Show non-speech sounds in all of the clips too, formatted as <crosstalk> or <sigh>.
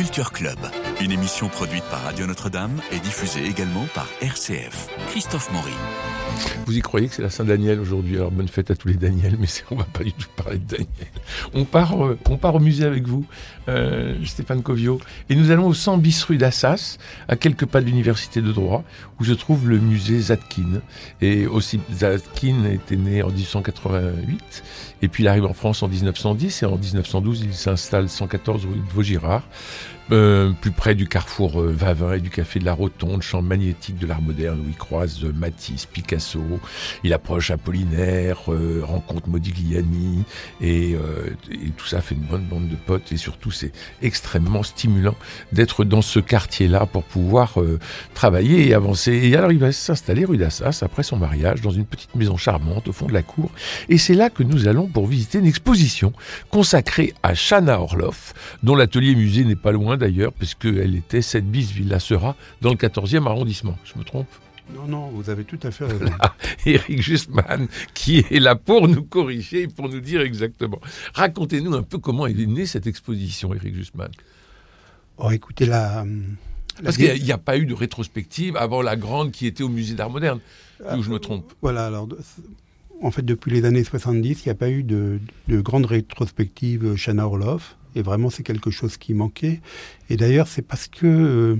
Culture Club, une émission produite par Radio Notre-Dame et diffusée également par RCF. Christophe Maury. Vous y croyez que c'est la Saint-Daniel aujourd'hui? Alors bonne fête à tous les Daniel, mais on va pas du tout parler de Daniel. On part, euh, on part au musée avec vous, euh, Stéphane Covio, et nous allons au 100 bis rue d'Assas, à quelques pas de l'université de droit, où se trouve le musée Zadkine. Et aussi, Zadkine était né en 1888, et puis il arrive en France en 1910, et en 1912, il s'installe 114 rue de Vaugirard. Euh, plus près du carrefour euh, Vavin et du café de la Rotonde, champ magnétique de l'art moderne où il croise euh, Matisse, Picasso, il approche Apollinaire, rencontre Modigliani et, et, tout ça fait une bonne bande de potes. Et surtout c'est extrêmement stimulant d'être dans ce quartier-là pour pouvoir travailler et avancer. Et alors il va s'installer rue d'Assas après son mariage dans une petite maison charmante au fond de la cour. Et c'est là que nous allons pour visiter une exposition consacrée à Chana Orloff dont l'atelier musée n'est pas loin d'ailleurs, puisqu'elle était cette bis Villa Sera dans le 14e arrondissement. Je me trompe? Non, non, vous avez tout à fait <laughs> raison. Eric Justman, qui est là pour nous corriger, pour nous dire exactement. Racontez-nous un peu comment est née cette exposition, Eric Justman. Oh, écoutez, la. Parce qu'il n'y a, pas eu de rétrospective avant la grande qui était au musée d'art moderne, où je me trompe. Voilà, alors en fait, depuis les années 70, il n'y a pas eu de, de grande rétrospective Chana Orloff. Et vraiment, c'est quelque chose qui manquait. Et d'ailleurs, c'est parce que euh,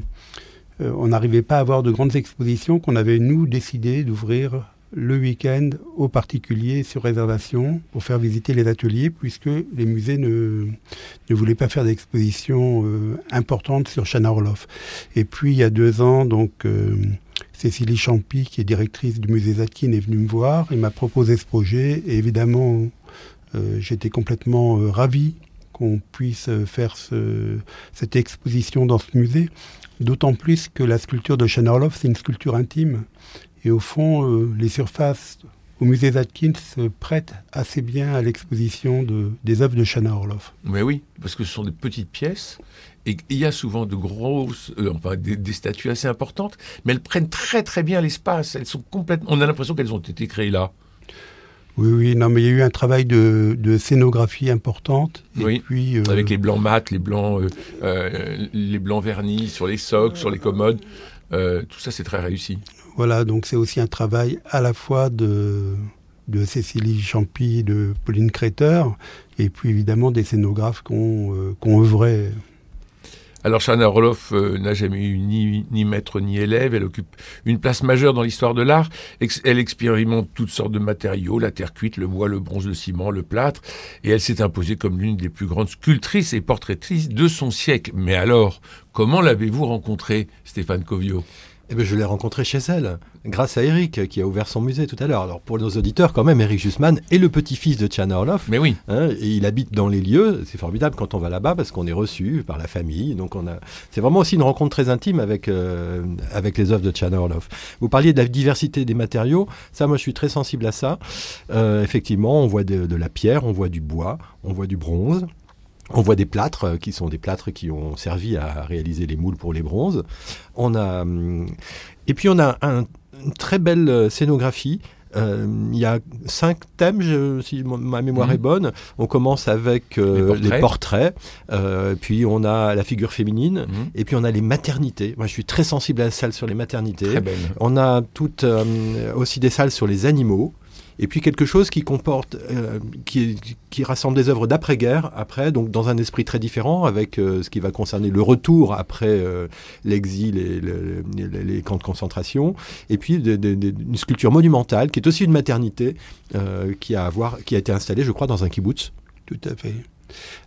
euh, on n'arrivait pas à avoir de grandes expositions qu'on avait, nous, décidé d'ouvrir le week-end aux particuliers sur réservation pour faire visiter les ateliers, puisque les musées ne, ne voulaient pas faire d'exposition euh, importante sur Chana Orloff. Et puis, il y a deux ans, donc... Cécilie Champy, qui est directrice du musée Zatkin, est venue me voir et m'a proposé ce projet. Et évidemment, j'étais complètement ravi qu'on puisse faire cette exposition dans ce musée, d'autant plus que la sculpture de Orloff, c'est une sculpture intime. Et au fond, euh, les surfaces au musée Atkins se prêtent assez bien à l'exposition de, des œuvres de Shana Orloff. Mais oui, parce que ce sont des petites pièces et il y a souvent de grosses, euh, enfin des, des, statues assez importantes, mais elles prennent très très bien l'espace. Elles sont complètement. On a l'impression qu'elles ont été créées là. Oui, oui, non, mais il y a eu un travail de, scénographie importante. oui, puis, euh, avec les blancs mat, les blancs, euh, euh, les blancs vernis sur les socles, sur les commodes. tout ça, c'est très réussi. Voilà, donc c'est aussi un travail à la fois de, de Cécilie Champy, de Pauline Créteur, et puis évidemment des scénographes qui ont, œuvré alors Shana Orloff euh, n'a jamais eu ni, ni, maître ni élève, elle occupe une place majeure dans l'histoire de l'art, elle expérimente toutes sortes de matériaux, la terre cuite, le bois, le bronze, le ciment, le plâtre, et elle s'est imposée comme l'une des plus grandes sculptrices et portraitrices de son siècle. Mais alors, comment l'avez-vous rencontrée, Stéphane Covio? Eh bien, je l'ai rencontré chez elle, grâce à Eric, qui a ouvert son musée tout à l'heure. Alors, pour nos auditeurs, quand même, Eric Jusman est le petit-fils de Tiana Orloff. Mais oui. Hein, et il habite dans les lieux. C'est formidable quand on va là-bas parce qu'on est reçu par la famille. Donc, on a. C'est vraiment aussi une rencontre très intime avec, euh, avec les œuvres de Tiana Orloff. Vous parliez de la diversité des matériaux. Ça, moi, je suis très sensible à ça. Euh, effectivement, on voit de la pierre, on voit du bois, on voit du bronze. On voit des plâtres euh, qui sont des plâtres qui ont servi à réaliser les moules pour les bronzes. On a hum, et puis on a une très belle euh, scénographie. Euh, il y a cinq thèmes, si ma mémoire mhm. est bonne. On commence avec les portraits, puis on a la figure féminine, mhm. et puis on a les maternités. Moi, je suis très sensible à la salle sur les maternités. Très belle. On a toutes aussi des salles sur les animaux et puis quelque chose qui comporte, euh, qui, qui, rassemble des œuvres d'après-guerre, après, donc dans un esprit très différent, avec euh, ce qui va concerner le retour après euh, l'exil et les, camps de concentration, et puis une sculpture monumentale, qui est aussi une maternité, qui, a qui a été installée, je crois, dans un kibbutz. Tout à fait.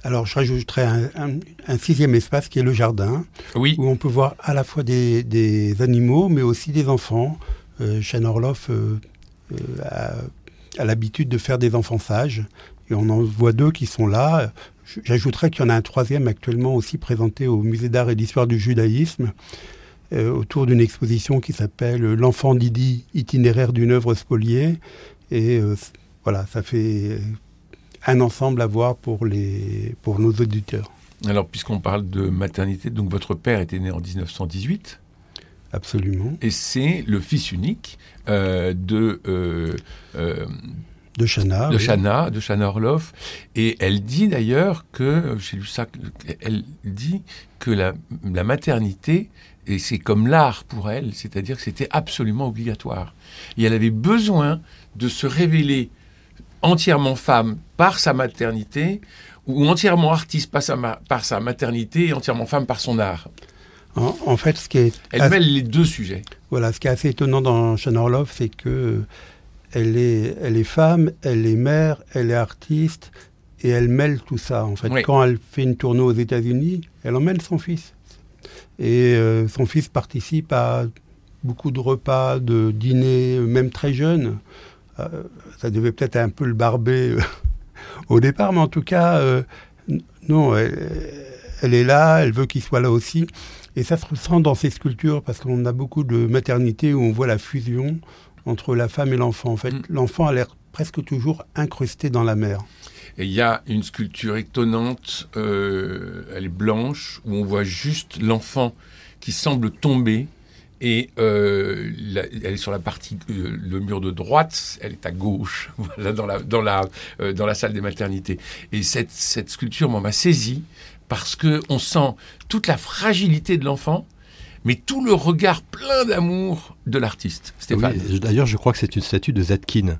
Alors, je rajouterai un, sixième espace qui est le jardin, oui. où on peut voir à la fois des, des animaux, mais aussi des enfants. Euh, Orloff a a l'habitude de faire des enfants sages. Et on en voit deux qui sont là. J'ajouterais qu'il y en a un troisième actuellement aussi présenté au Musée d'art et d'histoire du judaïsme, euh, autour d'une exposition qui s'appelle L'enfant Didi, itinéraire d'une œuvre spoliée. Et euh, voilà, ça fait un ensemble à voir pour, les, pour nos auditeurs. Alors, puisqu'on parle de maternité, donc votre père était né en 1918 Absolument. Et c'est le fils unique euh, de, euh, euh, De Chana. de oui. Chana, de Chana Orloff. Et elle dit d'ailleurs que, j'ai lu ça, elle dit que la, la maternité, et c'est comme l'art pour elle, c'est-à-dire que c'était absolument obligatoire. Et elle avait besoin de se révéler entièrement femme par sa maternité, ou entièrement artiste par sa, par sa maternité, et entièrement femme par son art. En, en fait, ce qui est Elle assez- mêle les deux sujets. Voilà, ce qui est assez étonnant dans Orloff, c'est que elle est, elle est femme, elle est mère, elle est artiste, et elle mêle tout ça. En fait, Oui. quand elle fait une tournée aux États-Unis, elle emmène son fils. Et euh, son fils participe à beaucoup de repas, de dîners, même très jeune. Euh, ça devait peut-être un peu le barber euh, <laughs> au départ, mais en tout cas, euh, non, elle, elle est là, elle veut qu'il soit là aussi. Et ça se ressent dans ces sculptures parce qu'on a beaucoup de maternités où on voit la fusion entre la femme et l'enfant. En fait, Mm. l'enfant a l'air presque toujours incrusté dans la mère. Et il y a une sculpture étonnante, euh, elle est blanche, où on voit juste l'enfant qui semble tomber. Et euh, la- elle est sur la partie, euh, le mur de droite, elle est à gauche, <laughs> voilà, dans la, dans la, dans la salle des maternités. Et cette, cette sculpture m'a saisi parce que on sent toute la fragilité de l'enfant, mais tout le regard plein d'amour de l'artiste, Stéphane. Oui, D'ailleurs, je crois que c'est une statue de Zetkin,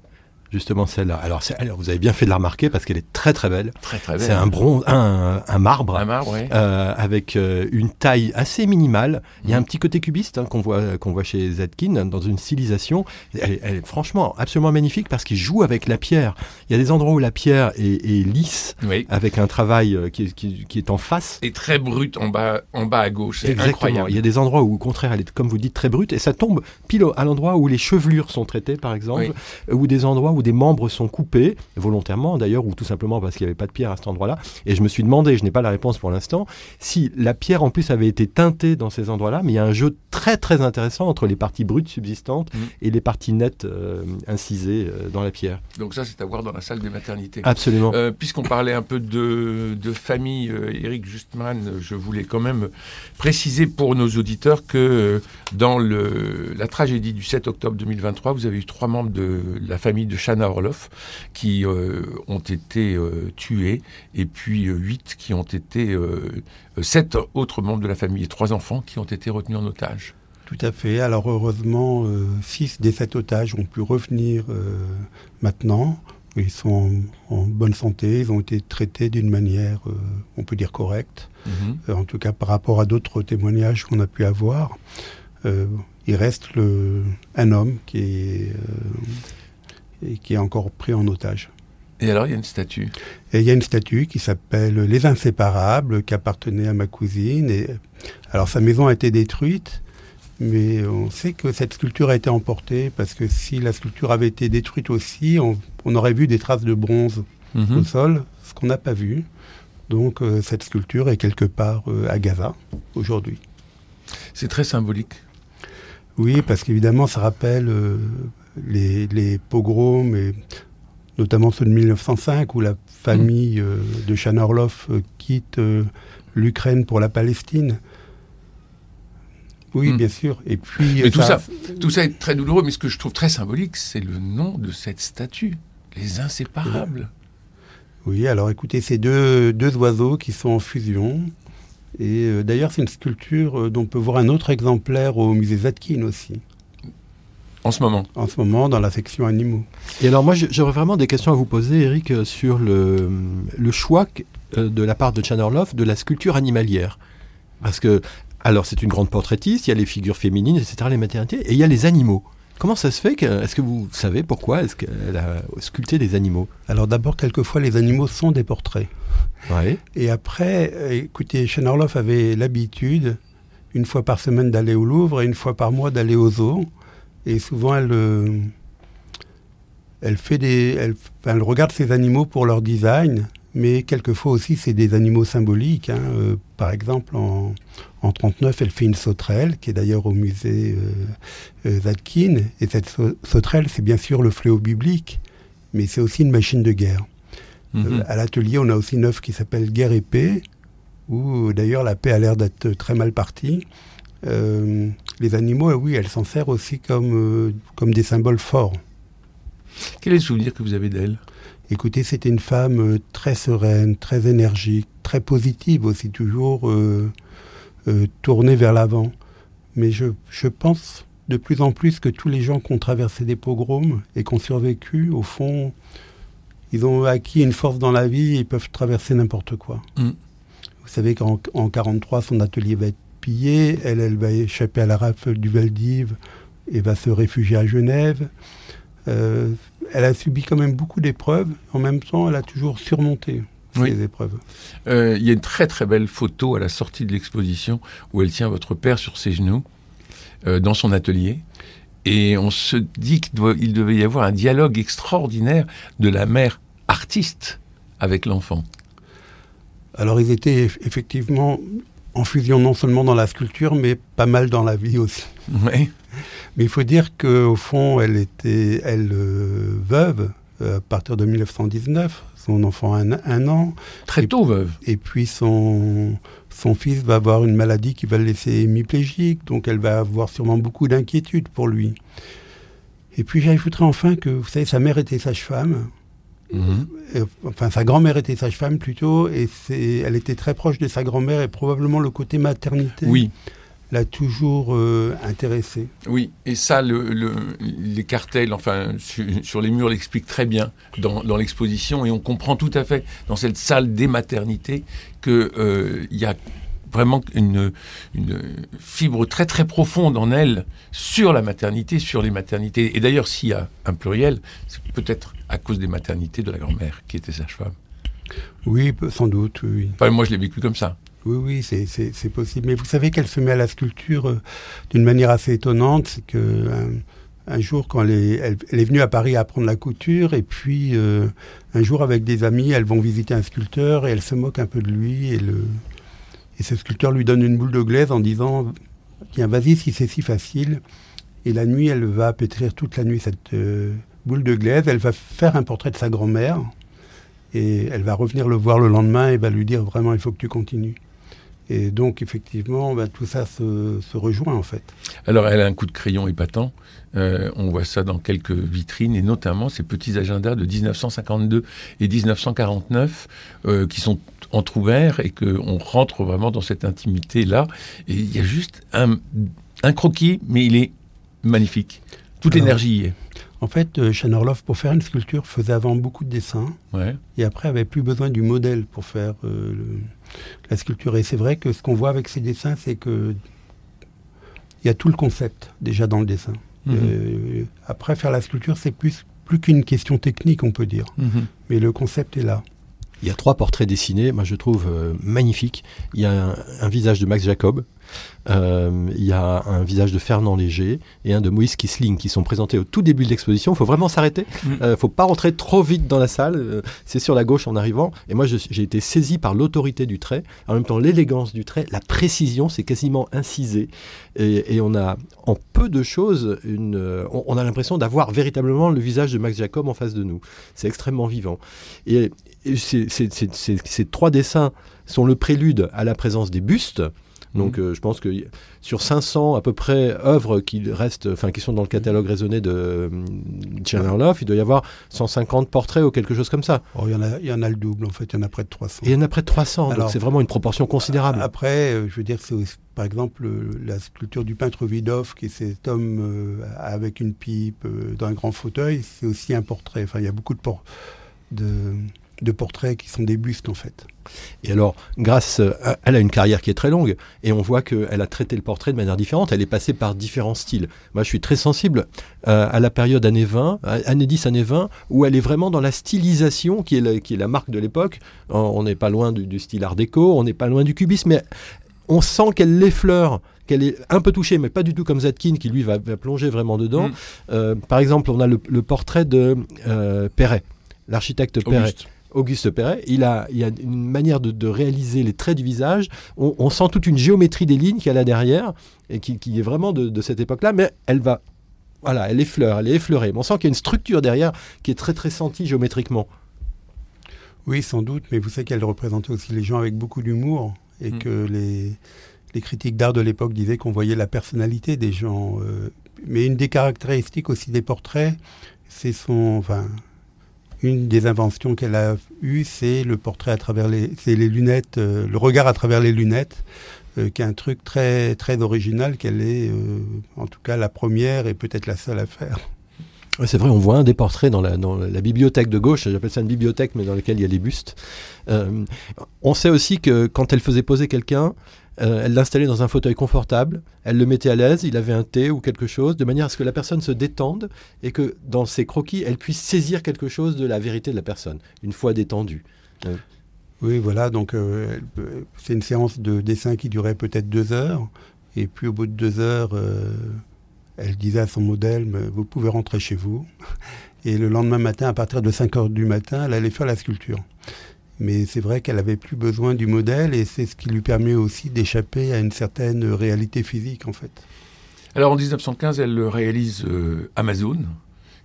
justement celle-là. Alors, alors, vous avez bien fait de la remarquer parce qu'elle est très très belle. Très très belle. C'est un bronze, un, un marbre. Un marbre, euh, avec euh, une taille assez minimale. Il y a un petit côté cubiste hein, qu'on voit, qu'on voit chez Zetkin dans une stylisation. Elle, elle est franchement absolument magnifique parce qu'il joue avec la pierre. Il y a des endroits où la pierre est, est lisse Oui. avec un travail euh, qui, est- qui- qui est en face. Et très brute en bas, en bas à gauche. C'est incroyable. Il y a des endroits où, au contraire, elle est, comme vous dites, très brute et ça tombe pile à l'endroit où les chevelures sont traitées, par exemple, Oui. ou des endroits où des membres sont coupés, volontairement d'ailleurs, ou tout simplement parce qu'il n'y avait pas de pierre à cet endroit-là. Et je me suis demandé, je n'ai pas la réponse pour l'instant, si la pierre en plus avait été teintée dans ces endroits-là, mais il y a un jeu très très intéressant entre les parties brutes subsistantes Mm. et les parties nettes euh, incisées euh, dans la pierre. Donc ça, c'est à voir dans la salle des maternités. Absolument. Euh, Puisqu'on parlait un peu de, de famille, Eric Justman, je voulais quand même préciser pour nos auditeurs que dans le, la tragédie du 7 octobre 2023, vous avez eu trois membres de la famille de Shana Orloff qui euh, ont été euh, tués, et puis euh, huit qui ont été, sept autres membres de la famille et trois enfants qui ont été retenus en otage. Tout à fait. Alors heureusement, six des sept otages ont pu revenir maintenant. Ils sont en, en bonne santé, ils ont été traités d'une manière, euh, on peut dire, correcte. Mhm. Euh, en tout cas par rapport à d'autres témoignages qu'on a pu avoir. Euh, il reste le, un homme qui est, et qui est encore pris en otage. Et alors, il y a une statue? Et il y a une statue qui s'appelle Les Inséparables, qui appartenait à ma cousine. Et, alors sa maison a été détruite, mais on sait que cette sculpture a été emportée, parce que si la sculpture avait été détruite aussi, on, on aurait vu des traces de bronze Mhm. au sol, ce qu'on n'a pas vu. Donc euh, cette sculpture est quelque part euh, à Gaza aujourd'hui. C'est très symbolique. Oui, parce qu'évidemment, ça rappelle euh, les, les pogroms, et notamment ceux de 1905, où la famille euh, de Shana Orloff euh, quitte euh, l'Ukraine pour la Palestine. Oui, Mm. bien sûr. Et puis, Mais tout ça, tout ça est très douloureux, mais ce que je trouve très symbolique, c'est le nom de cette statue, les inséparables. Oui, alors écoutez, c'est deux, deux oiseaux qui sont en fusion. Et euh, d'ailleurs, c'est une sculpture euh, dont on peut voir un autre exemplaire au musée Zatkin aussi, En ce moment. en ce moment dans la section animaux. Et alors moi, j'aurais vraiment des questions à vous poser, Eric, euh, sur le, le choix euh, de la part de Chanerloff de la sculpture animalière. Parce que, alors c'est une grande portraitiste, il y a les figures féminines, etc., les maternités, et il y a les animaux. Comment ça se fait que, Est-ce que vous savez pourquoi est-ce qu'elle a sculpté des animaux? Alors d'abord, quelquefois, les animaux sont des portraits. Ouais. Et après, euh, écoutez, Shane Orloff avait l'habitude, une fois par semaine, d'aller au Louvre et une fois par mois d'aller au zoo. Et souvent, elle, euh, elle, fait des, elle, enfin, elle regarde ces animaux pour leur design, mais quelquefois aussi, c'est des animaux symboliques. hein. Euh, par exemple, en, en 39, elle fait une sauterelle, qui est d'ailleurs au musée euh, Zadkine. Et cette sau- sauterelle, c'est bien sûr le fléau biblique, mais c'est aussi une machine de guerre. Mhm. À l'atelier, on a aussi une œuvre qui s'appelle Guerre et paix, où d'ailleurs la paix a l'air d'être très mal partie. Euh, les animaux, oui, elle s'en sert aussi comme, euh, comme des symboles forts. Quel est le souvenir que vous avez d'elle? Écoutez, c'était une femme euh, très sereine, très énergique, très positive aussi, toujours euh, tournée vers l'avant. Mais je, je, pense de plus en plus que tous les gens qui ont traversé des pogroms et qui ont survécu, au fond, ils ont acquis une force dans la vie et ils peuvent traverser n'importe quoi. Mm. Vous savez qu'en 1943, son atelier va être elle, elle va échapper à la rafle du Valdiv et va se réfugier à Genève. Euh, elle a subi quand même beaucoup d'épreuves. En même temps, elle a toujours surmonté ces épreuves. Euh, il y a une très très belle photo à la sortie de l'exposition où elle tient votre père sur ses genoux euh, dans son atelier. Et on se dit qu'il devait y avoir un dialogue extraordinaire de la mère artiste avec l'enfant. Alors ils étaient effectivement en fusion non seulement dans la sculpture, mais pas mal dans la vie aussi. Oui. Mais il faut dire qu'au fond, elle était, elle, euh, veuve euh, à partir de 1919. Son enfant a un, an. Très tôt veuve. Et puis son, son fils va avoir une maladie qui va le laisser hémiplégique, donc elle va avoir sûrement beaucoup d'inquiétudes pour lui. Et puis j'ajouterai enfin que, vous savez, sa mère était sage-femme. Enfin, sa grand-mère était sage-femme plutôt, et elle était très proche de sa grand-mère, et probablement le côté maternité. Oui l'a toujours euh, intéressé. Oui, et ça, le, les cartels, enfin, sur, les murs l'expliquent très bien dans, l'exposition, et on comprend tout à fait dans cette salle des maternités qu'il euh, y a vraiment une, une, fibre très très profonde en elle sur la maternité, sur les maternités. Et d'ailleurs, s'il y a un pluriel, c'est peut-être à cause des maternités de la grand-mère qui était sage-femme. Oui, sans doute, oui. Enfin, moi, je l'ai vécu comme ça. Oui, oui, c'est possible. Mais vous savez qu'elle se met à la sculpture euh, d'une manière assez étonnante. C'est que euh, un, jour, quand elle est, elle, est, venue à Paris apprendre la couture, et puis euh, un jour, avec des amis, elles vont visiter un sculpteur et elle se moque un peu de lui. Et, le, et ce sculpteur lui donne une boule de glaise en disant Tiens, vas-y, si c'est si facile. Et la nuit, elle va pétrir toute la nuit cette boule de glaise. Elle va faire un portrait de sa grand-mère. Et elle va revenir le voir le lendemain et va lui dire vraiment, il faut que tu continues. Et donc, effectivement, ben, tout ça se, rejoint, en fait. Alors, elle a un coup de crayon épatant. Euh, on voit ça dans quelques vitrines, et notamment ces petits agendas de 1952 et 1949 euh, qui sont entrouverts et qu'on rentre vraiment dans cette intimité-là. Et il y a juste un, croquis, mais il est magnifique. Toute l'énergie y est. En fait, euh, Orloff, pour faire une sculpture, faisait avant beaucoup de dessins. Et après, avait plus besoin du modèle pour faire euh, la sculpture. Et c'est vrai que ce qu'on voit avec ces dessins, c'est que il y a tout le concept déjà dans le dessin. Mhm. Euh, après, faire la sculpture, c'est plus, plus qu'une question technique, on peut dire. Mhm. Mais le concept est là. Il y a trois portraits dessinés, moi je trouve magnifiques. Il y a un, visage de Max Jacob, euh, il y a un visage de Fernand Léger et un de Moïse Kisling qui sont présentés au tout début de l'exposition. Il faut vraiment s'arrêter. Il mm. ne euh, faut pas rentrer trop vite dans la salle. Euh, c'est sur la gauche en arrivant. Et moi, j'ai été saisi par l'autorité du trait, en même temps l'élégance du trait, la précision, c'est quasiment incisé. Et, on a, en peu de choses, une, on, a l'impression d'avoir véritablement le visage de Max Jacob en face de nous. C'est extrêmement vivant. Et, ces trois dessins sont le prélude à la présence des bustes. Donc mhm. euh, je pense que sur 500 à peu près œuvres qui restent, enfin qui sont dans le catalogue raisonné de Tchernerloff, il doit y avoir 150 portraits ou quelque chose comme ça. Oh, il, y en a, il y en a le double en fait, il y en a près de 300. Et il y en a près de 300, donc c'est vraiment une proportion considérable. Après, euh, je veux dire, c'est par exemple la sculpture du peintre Vidov, qui est cet homme euh, avec une pipe dans un grand fauteuil, c'est aussi un portrait. Enfin, il y a beaucoup de, de de portraits qui sont des bustes en fait. Et alors, grâce, à, elle a une carrière qui est très longue et on voit qu'elle a traité le portrait de manière différente. Elle est passée par différents styles. Moi, je suis très sensible euh, à la période années 20, années 10, années 20, où elle est vraiment dans la stylisation qui est la, qui est la marque de l'époque. On n'est pas loin du, style art déco, on n'est pas loin du cubisme, mais on sent qu'elle l'effleure qu'elle est un peu touchée, mais pas du tout comme Zatkin, qui lui va, plonger vraiment dedans. Mm. Euh, par exemple, on a le, portrait de euh, Perret, l'architecte Perret. Auguste Perret, il a, il a une manière de, réaliser les traits du visage. On, sent toute une géométrie des lignes qu'elle a derrière et qui, est vraiment de, cette époque-là, mais elle va, voilà, elle effleure, elle est effleurée. Mais on sent qu'il y a une structure derrière qui est très très sentie géométriquement. Oui, sans doute, mais vous savez qu'elle représentait aussi les gens avec beaucoup d'humour et mm. que les, les critiques d'art de l'époque disaient qu'on voyait la personnalité des gens. Euh, mais une des caractéristiques aussi des portraits, c'est son, enfin, une des inventions qu'elle a eues, c'est le portrait à travers les, c'est les lunettes, euh, le regard à travers les lunettes, euh, qui est un truc très très original qu'elle est, euh, en tout cas, la première et peut-être la seule à faire. C'est vrai, on voit un des portraits dans la, dans la bibliothèque de gauche, j'appelle ça une bibliothèque, mais dans laquelle il y a les bustes. On sait aussi que quand elle faisait poser quelqu'un, euh, elle l'installait dans un fauteuil confortable, elle le mettait à l'aise, il avait un thé ou quelque chose, de manière à ce que la personne se détende et que dans ses croquis, elle puisse saisir quelque chose de la vérité de la personne, une fois détendue. Euh, Oui, voilà, donc euh, c'est une séance de dessin qui durait peut-être deux heures, et puis au bout de deux heures, elle disait à son modèle, vous pouvez rentrer chez vous. Et le lendemain matin, à partir de 5 heures du matin, elle allait faire la sculpture. Mais c'est vrai qu'elle avait plus besoin du modèle, et c'est ce qui lui permet aussi d'échapper à une certaine réalité physique, en fait. Alors en 1915, elle réalise euh, Amazon,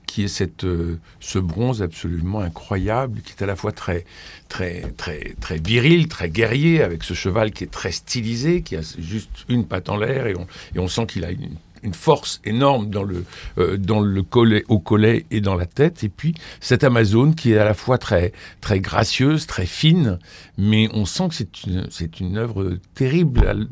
qui est cette, euh, ce bronze absolument incroyable, qui est à la fois très, très, très, très viril, très guerrier, avec ce cheval qui est très stylisé, qui a juste une patte en l'air, et on, et on sent qu'il a une, une force énorme dans le, euh, dans le collet, au collet et dans la tête. Et puis cette Amazone qui est à la fois très, très gracieuse, très fine, mais on sent que c'est une, c'est une œuvre terrible.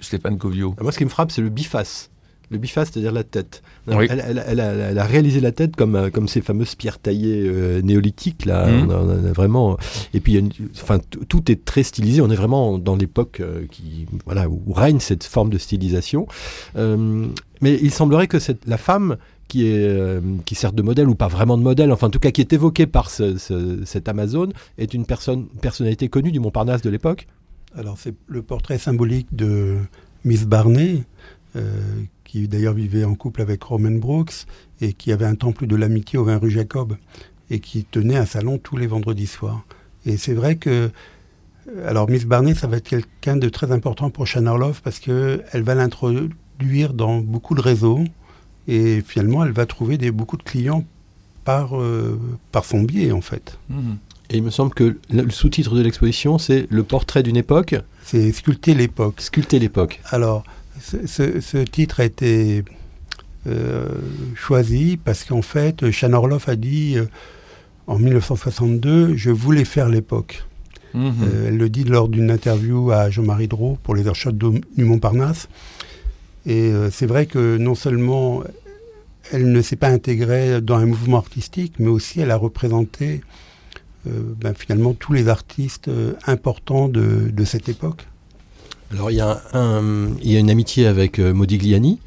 Stéphane Covio. Moi, ce qui me frappe, c'est le biface. Le biface, c'est-à-dire la tête. Oui. Elle, elle- elle a, elle a réalisé la tête comme, euh, comme ces fameuses pierres taillées euh, néolithiques. Là. Mhm. On a- on a vraiment... Et puis, il y a une- enfin, tout est très stylisé. On est vraiment dans l'époque euh, qui, voilà, où règne cette forme de stylisation. Euh, mais il semblerait que cette, la femme qui, est, euh, qui sert de modèle, ou pas vraiment de modèle, enfin en tout cas qui est évoquée par ce, ce- cette Amazone, est une personne, personnalité connue du Montparnasse de l'époque? Alors c'est le portrait symbolique de Miss Barney, euh, qui d'ailleurs vivait en couple avec Roman Brooks et qui avait un temple de l'amitié au 20 rue Jacob et qui tenait un salon tous les vendredis soirs. Et c'est vrai que euh, alors Miss Barney, ça va être quelqu'un de très important pour Shannon Orloff parce que elle va l'introduire dans beaucoup de réseaux et finalement elle va trouver des, beaucoup de clients par, euh, par son biais en fait. Mhm. Et il me semble que le le sous-titre de l'exposition, c'est Le portrait d'une époque, C'est sculpter l'époque. sculpter l'époque. Alors, ce, ce- ce titre a été euh, choisi parce qu'en fait, Shannon Orloff a dit euh, en 1962, je voulais faire l'époque. Mhm. Euh, elle le dit lors d'une interview à Jean-Marie Drault pour les Airshots du du Montparnasse. Et c'est vrai que non seulement elle ne s'est pas intégrée dans un mouvement artistique, mais aussi elle a représenté ben, finalement tous les artistes importants de, de cette époque. Alors il y a, un- il y a une amitié avec euh, Modigliani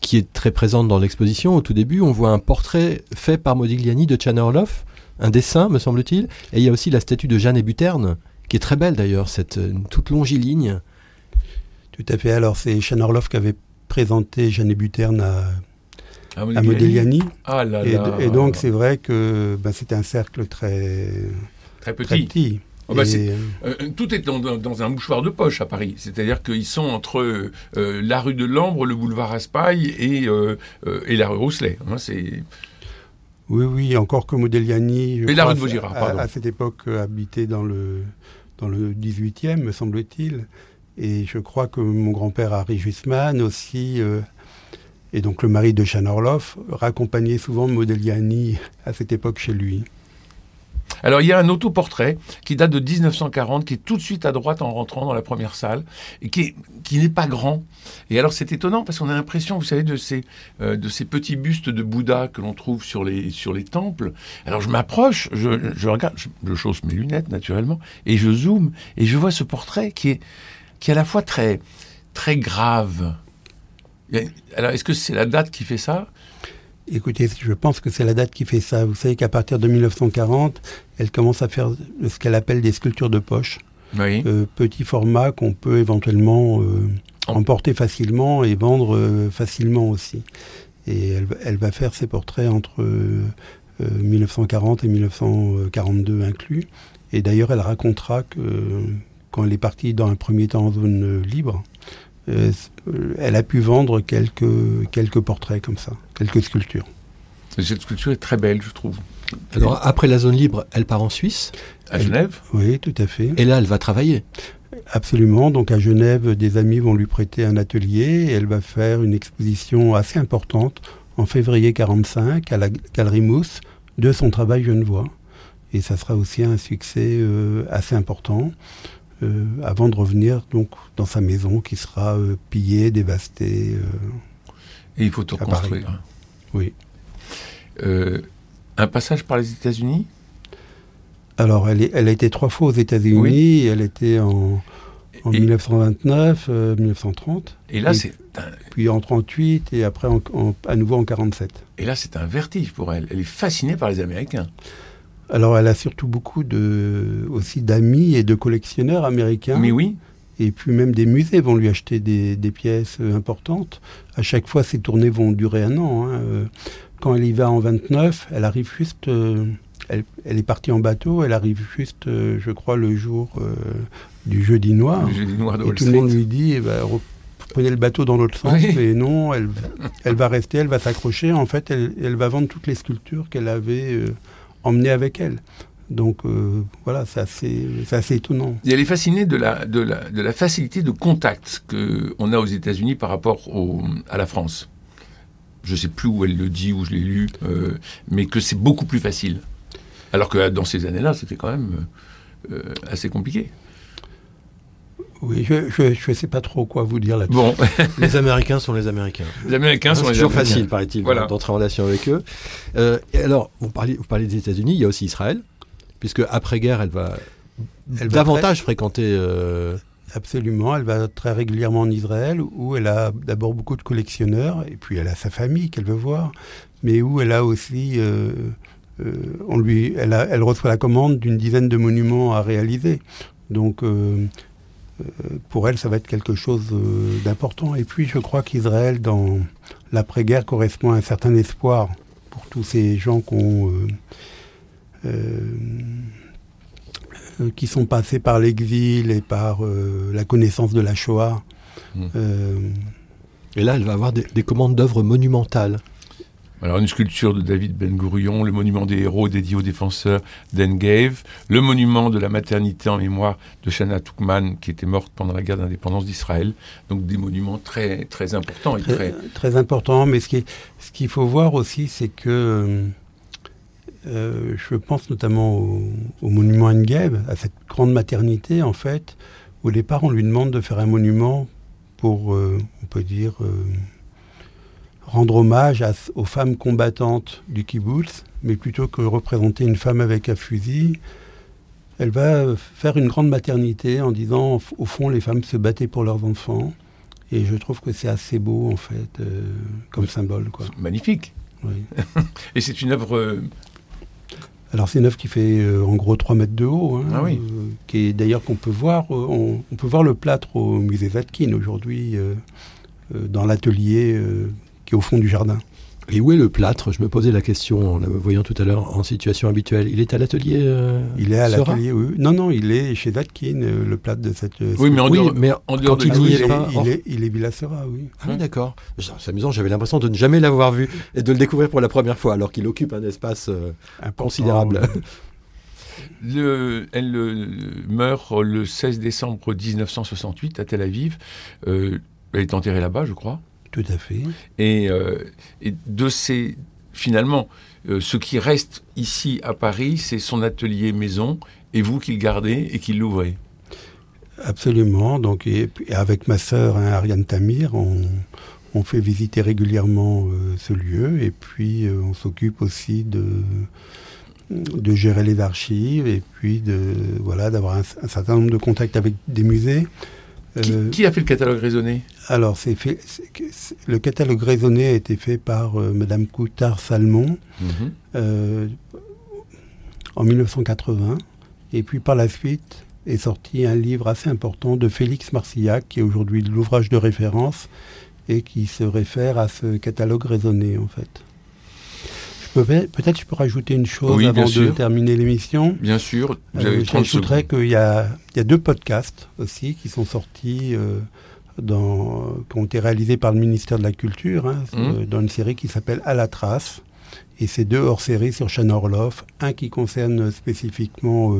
qui est très présente dans l'exposition. Au tout début, on voit un portrait fait par Modigliani de Chana Orloff, un dessin, me semble-t-il. Et il y a aussi la statue de Jeanne Buterne, qui est très belle d'ailleurs, cette euh, toute longiligne. Tout à fait. Alors, c'est Orloff qui avait présenté Jeanne Buterne à, Ah, à Modigliani. Modigliani. Ah là Et, là. et donc, c'est vrai que ben, c'était un cercle très, très petit. très petit. Oh, bah, euh, Euh, tout est dans, un mouchoir de poche à Paris. C'est-à-dire qu'ils sont entre euh, la rue de Lambre, le boulevard Raspail et, euh, et la rue Rousselet. hein, c'est... oui, oui, encore que Modigliani, Et la rue de Vaugirard, à- pardon. À, cette époque, habitait dans le, dans le 18e, me semble-t-il. Et je crois que mon grand-père Harry Jusman aussi, et donc le mari de Shannon Orloff, raccompagnait souvent Modigliani à cette époque chez lui. Alors il y a un autoportrait qui date de 1940, qui est tout de suite à droite en rentrant dans la première salle, et qui, qui n'est pas grand. Et alors c'est étonnant parce qu'on a l'impression, vous savez, de ces, euh, de ces petits bustes de Bouddha que l'on trouve sur les, sur les temples. Alors je m'approche, je, je regarde, je, je chausse mes lunettes naturellement, et je zoome, et je vois ce portrait qui est, qui est à la fois très, très grave. Alors est-ce que c'est la date qui fait ça? Écoutez, je pense que c'est la date qui fait ça. Vous savez qu'à partir de 1940, elle commence à faire ce qu'elle appelle des sculptures de poche. Oui. euh, petit format qu'on peut éventuellement euh, emporter facilement et vendre euh, facilement aussi. Et elle, va- elle va faire ses portraits entre euh, euh, 1940 et 1942 inclus. Et d'ailleurs, elle racontera que quand elle est partie dans un premier temps en zone libre, euh, elle a pu vendre quelques, quelques portraits comme ça, quelques sculptures. Cette sculpture est très belle, je trouve. Alors après la zone libre, elle part en Suisse. À Genève Oui, tout à fait. Et là, elle va travailler. Absolument. Donc à Genève, des amis vont lui prêter un atelier et elle va faire une exposition assez importante en février 45 à la Galerie Mousse de son travail Genevois. Et ça sera aussi un succès euh, assez important euh, avant de revenir donc dans sa maison qui sera euh, pillée, dévastée. Et il faut tout reconstruire. Oui. un passage par les États-Unis? Alors, elle, est, elle, a été trois fois aux États-Unis. Elle était en, en 1929, 1930. Et là, c'est puis en 38 et après à nouveau en 47. Et là, c'est un vertige pour elle. Elle est fascinée par les Américains. Alors, elle a surtout beaucoup de, aussi d'amis et de collectionneurs américains. Mais oui. Et puis même des musées vont lui acheter des, pièces euh, importantes. À chaque fois, ces tournées vont durer un an. Hein. Euh, quand elle y va en 29, elle arrive juste... Euh, elle, est partie en bateau, elle arrive juste, je crois, le jour du jeudi noir. Le jeudi noir de et tout le monde lui dit, eh ben, prenez le bateau dans l'autre sens. Et non, elle, elle va rester, elle va s'accrocher. En fait, elle, elle, va vendre toutes les sculptures qu'elle avait emmener avec elle. Donc euh, voilà, c'est assez, étonnant. Et elle est fascinée de la, de la, de la facilité de contact qu'on a aux États-Unis par rapport à la France. Je ne sais plus où elle le dit, où je l'ai lu, euh, mais que c'est beaucoup plus facile. Alors que dans ces années-là, c'était quand même euh, assez compliqué. Oui, je ne sais pas trop quoi vous dire là-dessus. Bon, <laughs> les Américains sont les Américains. Les Américains sont les Américains. C'est toujours facile, paraît-il, d'entrer en relation avec eux. Euh, et alors, vous parlez, vous parlez des États-Unis, il y a aussi Israël, puisque après-guerre, elle va elle davantage fréquenter. Euh, Absolument, elle va très régulièrement en Israël, où elle a d'abord beaucoup de collectionneurs, et puis elle a sa famille qu'elle veut voir, mais où elle a aussi, euh, on lui, elle, a, elle, reçoit la commande d'une dizaine de monuments à réaliser. Donc euh, pour elle, ça va être quelque chose euh, d'important. Et puis, je crois qu'Israël, dans l'après-guerre, correspond à un certain espoir pour tous ces gens euh, qui sont passés par l'exil et par la connaissance de la Shoah. Mmh. et là, elle va avoir des commandes d'œuvres monumentales. Alors une sculpture de David Ben Gurion, le monument des héros dédié aux défenseurs d'Engave, le monument de la maternité en mémoire de Shana Toukman qui était morte pendant la guerre d'indépendance d'Israël. Donc des monuments très très importants et très très, importants. Mais ce qui ce qu'il faut voir aussi, c'est que euh, je pense notamment au, monument Engave, à cette grande maternité en fait. Au départ, on lui demande de faire un monument pour, euh, on peut dire. Euh, rendre hommage aux femmes combattantes du kibbutz, mais plutôt que représenter une femme avec un fusil, elle va faire une grande maternité en disant, au fond, les femmes se battaient pour leurs enfants. Et je trouve que c'est assez beau, en fait, euh, comme symbole. Quoi. Magnifique. Oui. <laughs> Et c'est une œuvre... Euh, Alors c'est une œuvre qui fait euh, en gros 3 mètres de haut, hein, ah oui. qui est d'ailleurs qu'on peut voir, on, on, peut voir le plâtre au musée Vatkin aujourd'hui, dans l'atelier qui est au fond du jardin. Et où est le plâtre? Je me posais la question en le voyant tout à l'heure en situation habituelle. Il est à l'atelier euh, Il est à l'atelier, oui. Non, non, il est chez Vatkin, euh, le plâtre de cette. Euh, oui, mais en dehors, mais en dehors de il, il, est, pas, il, est, il est Villasera, oui. Ah oui, d'accord. C'est amusant, j'avais l'impression de ne jamais l'avoir vu et de le découvrir pour la première fois, alors qu'il occupe un espace considérable. <laughs> Le, elle meurt le 16 décembre 1968 à Tel Aviv. elle est enterrée là-bas, je crois. Tout à fait. Euh, et, de ces, finalement, euh, ce qui reste ici à Paris, c'est son atelier maison, et vous qui le gardez et qui l'ouvrez. Absolument. Donc, et, avec ma sœur hein, Ariane Tamir, on, fait visiter régulièrement euh, ce lieu, et puis on s'occupe aussi de de gérer les archives et puis de voilà d'avoir un, certain nombre de contacts avec des musées. Euh, qui, a fait le catalogue raisonné? Alors, c'est fait, le catalogue raisonné a été fait par euh, Madame Coutard-Salmon mhm. euh, en 1980. Et puis par la suite est sorti un livre assez important de Félix Marcillac, qui est aujourd'hui l'ouvrage de référence et qui se réfère à ce catalogue raisonné en fait. Peut-être je peux rajouter une chose avant de terminer l'émission. Bien sûr, euh, J'ajouterais qu'il y, a, deux podcasts aussi qui sont sortis, euh, dans, qui ont été réalisés par le ministère de la Culture, hein, mmh. euh, dans une série qui s'appelle À la trace. Et c'est deux hors-série sur Shannon Orloff. Un qui concerne spécifiquement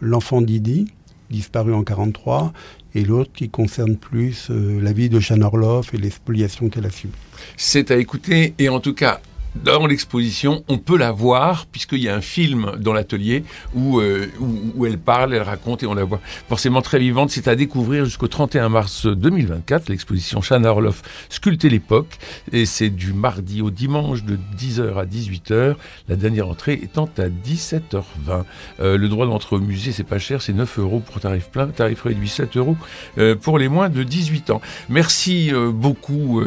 l'enfant Didi, disparu en 1943, et l'autre qui concerne plus la vie de Jeanne Orloff et les spoliations qu'elle a subies. C'est à écouter, et en tout cas, dans l'exposition, on peut la voir, puisqu'il y a un film dans l'atelier où, euh, où, elle parle, elle raconte et on la voit forcément très vivante. C'est à découvrir jusqu'au 31 mars 2024, l'exposition Chana Orloff Sculpter l'époque. Et c'est du mardi au dimanche de 10h à 18h, la dernière entrée étant à 17h20. Euh, le droit d'entrée au musée, c'est pas cher, c'est 9 euros pour tarif plein, tarif réduit 7 euros euh, pour les moins de 18 ans. Merci beaucoup,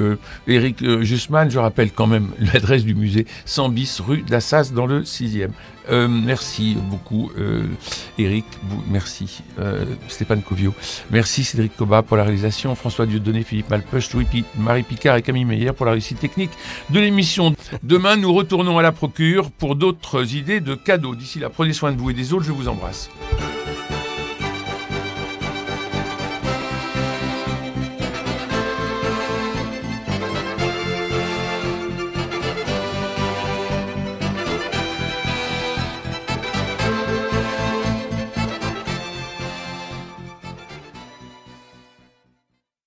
Eric Jusman. Je rappelle quand même l'adresse du musée 100 bis rue d'Assas dans le 6e. Euh, merci beaucoup euh, Eric, merci euh, Stéphane Covio, merci Cédric Coba pour la réalisation, François Dieudonné, Philippe Malpeuch, Marie Picard et Camille Meyer pour la réussite technique de l'émission. Demain, nous retournons à la procure pour d'autres idées de cadeaux. D'ici là, prenez soin de vous et des autres, je vous embrasse.